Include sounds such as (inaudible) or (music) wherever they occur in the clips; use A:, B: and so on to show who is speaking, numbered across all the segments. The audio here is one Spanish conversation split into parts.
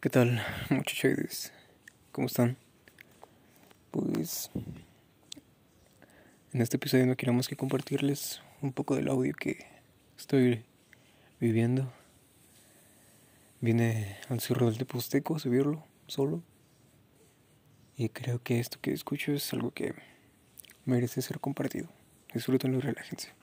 A: ¿Qué tal, (laughs) muchachos? ¿Cómo están? Pues en este episodio no quiero más que compartirles un poco del audio que estoy viviendo. Vine al Cerro del Teposteco a subirlo solo. Y creo que esto que escucho es algo que merece ser compartido. Disfrútenlo y relájense.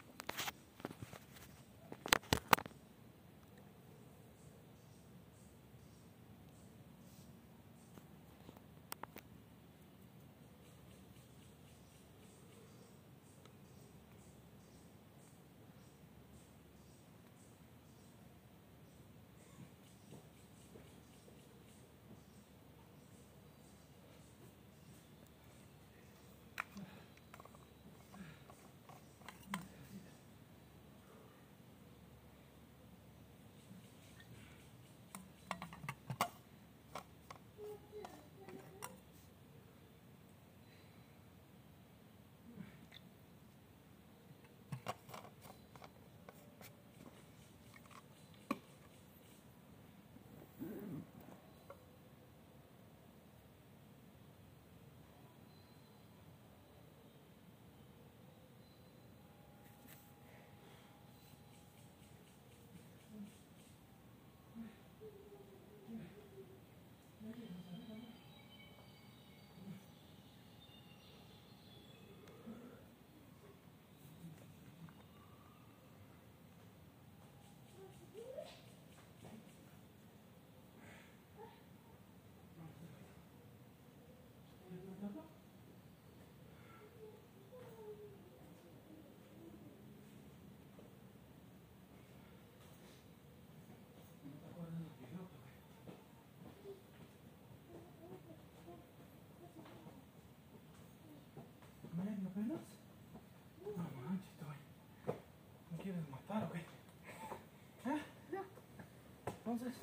B: Entonces.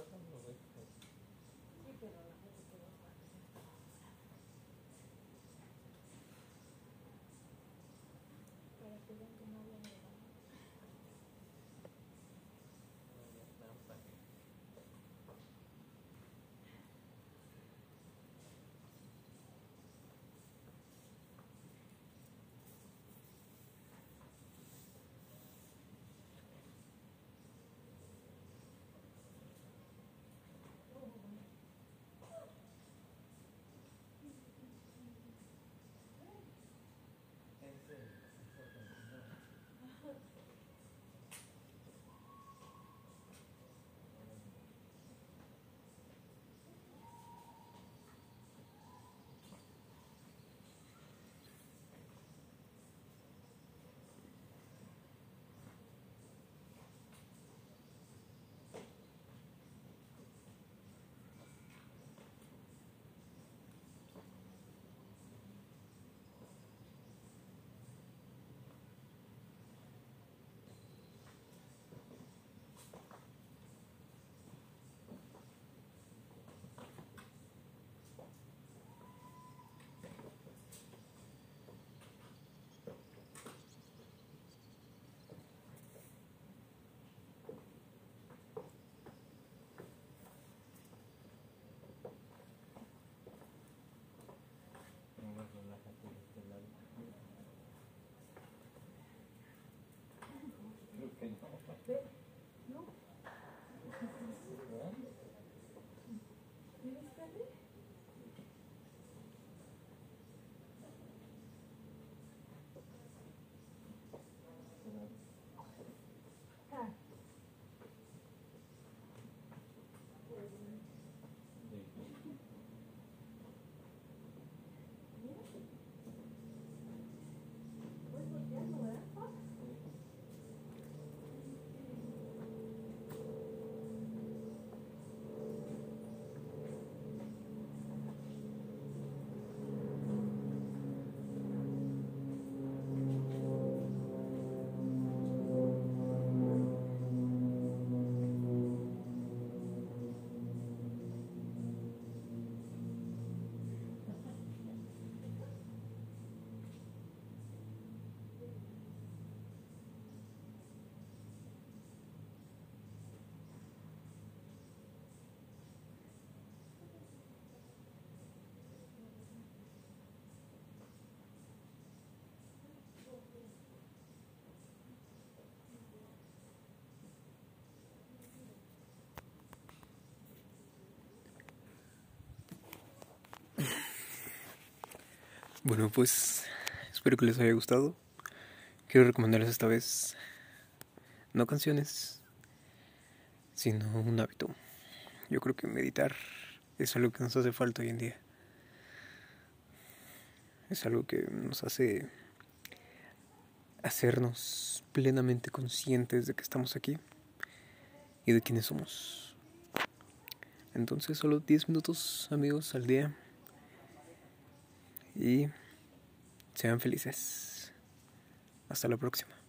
C: Gracias.
A: Bueno, pues espero que les haya gustado. Quiero recomendarles esta vez no canciones, sino un hábito. Yo creo que meditar es algo que nos hace falta hoy en día. Es algo que nos hace hacernos plenamente conscientes de que estamos aquí y de quiénes somos. Entonces solo 10 minutos amigos al día y sean felices. Hasta la próxima.